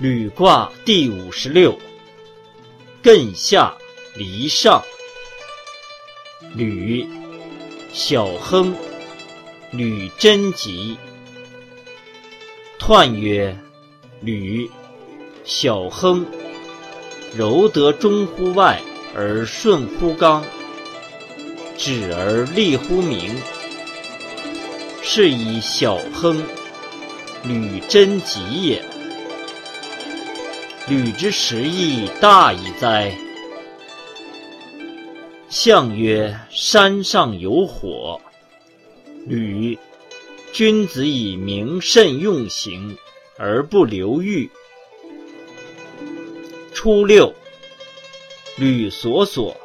履卦第五十六，艮下离上。履，小亨，履贞吉。彖曰：履，小亨，柔得中乎外而顺乎刚，止而立乎明。是以小亨，履贞吉也。履之实益大矣哉！象曰：山上有火。履，君子以明慎用刑，而不流欲。初六，履所所，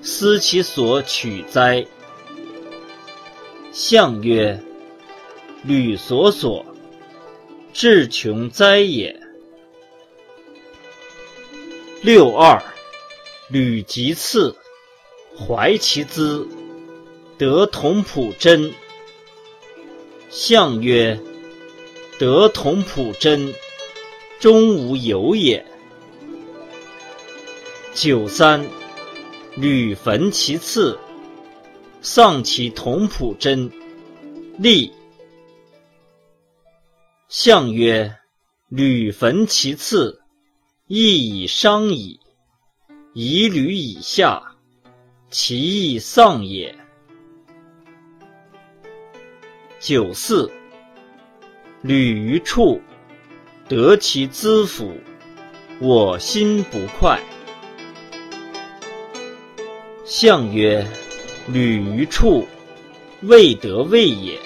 思其所取哉。象曰：履所所，志穷哉也。六二，履其次，怀其资，得同仆真。象曰：得同仆真，终无有也。九三，履焚其次，丧其同仆真，立。象曰：履焚其次。亦以伤矣，以履以下，其义丧也。九四，履于处，得其资府，我心不快。象曰：履于处，未得位也；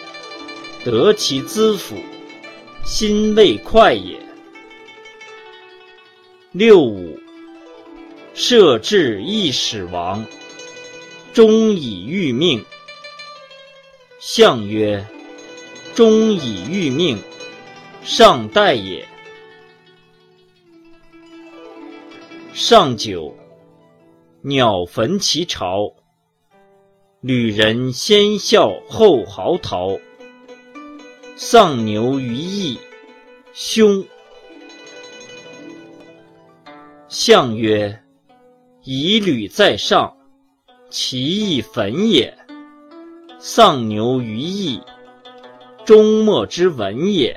得其资府，心未快也。六五，设置易始亡，终以欲命。象曰：终以欲命，上待也。上九，鸟焚其巢。旅人先笑后嚎啕。丧牛于邑，凶。象曰：以履在上，其义焚也。丧牛于邑，终莫之文也。